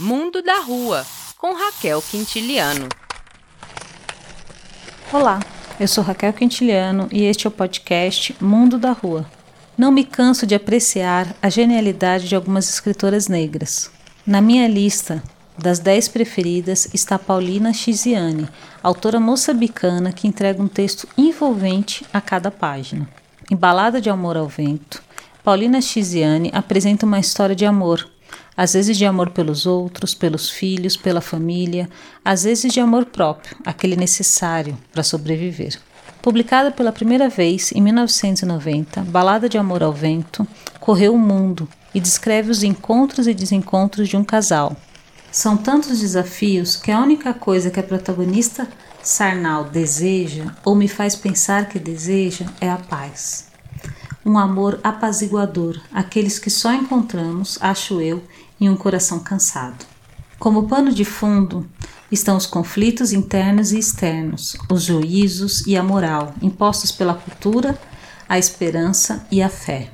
Mundo da Rua, com Raquel Quintiliano. Olá, eu sou Raquel Quintiliano e este é o podcast Mundo da Rua. Não me canso de apreciar a genialidade de algumas escritoras negras. Na minha lista das dez preferidas está Paulina Chiziane, autora moçambicana que entrega um texto envolvente a cada página. Em Balada de Amor ao Vento, Paulina Chiziane apresenta uma história de amor, às vezes de amor pelos outros, pelos filhos, pela família, às vezes de amor próprio, aquele necessário para sobreviver. Publicada pela primeira vez em 1990, Balada de Amor ao Vento correu o mundo e descreve os encontros e desencontros de um casal. São tantos desafios que a única coisa que a protagonista Sarnal deseja ou me faz pensar que deseja é a paz. Um amor apaziguador, aqueles que só encontramos, acho eu, em um coração cansado. Como pano de fundo estão os conflitos internos e externos, os juízos e a moral impostos pela cultura, a esperança e a fé.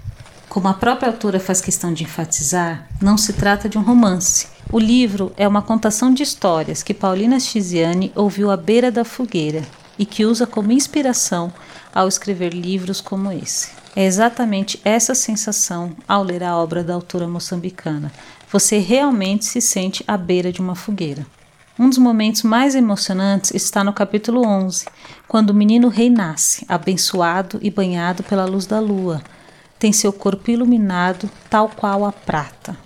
Como a própria autora faz questão de enfatizar, não se trata de um romance. O livro é uma contação de histórias que Paulina Chiziane ouviu à beira da fogueira e que usa como inspiração ao escrever livros como esse. É exatamente essa sensação ao ler a obra da autora moçambicana. Você realmente se sente à beira de uma fogueira. Um dos momentos mais emocionantes está no capítulo 11, quando o menino rei nasce, abençoado e banhado pela luz da lua. Tem seu corpo iluminado, tal qual a prata.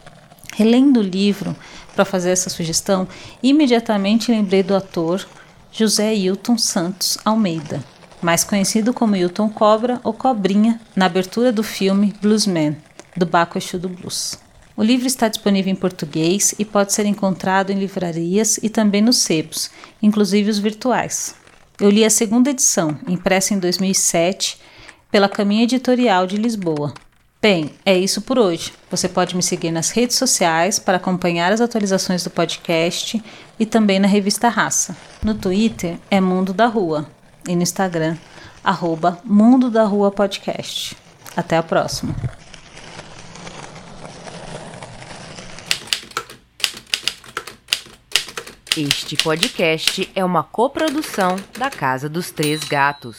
Relendo o livro para fazer essa sugestão, imediatamente lembrei do ator José Hilton Santos Almeida, mais conhecido como Hilton Cobra ou Cobrinha, na abertura do filme Bluesman, do Baco Exu do Blues. O livro está disponível em português e pode ser encontrado em livrarias e também nos sebos, inclusive os virtuais. Eu li a segunda edição, impressa em 2007, pela Caminha Editorial de Lisboa. Bem, é isso por hoje. Você pode me seguir nas redes sociais para acompanhar as atualizações do podcast e também na revista Raça. No Twitter é Mundo da Rua e no Instagram, arroba Mundo da Rua Podcast. Até a próxima. Este podcast é uma coprodução da Casa dos Três Gatos.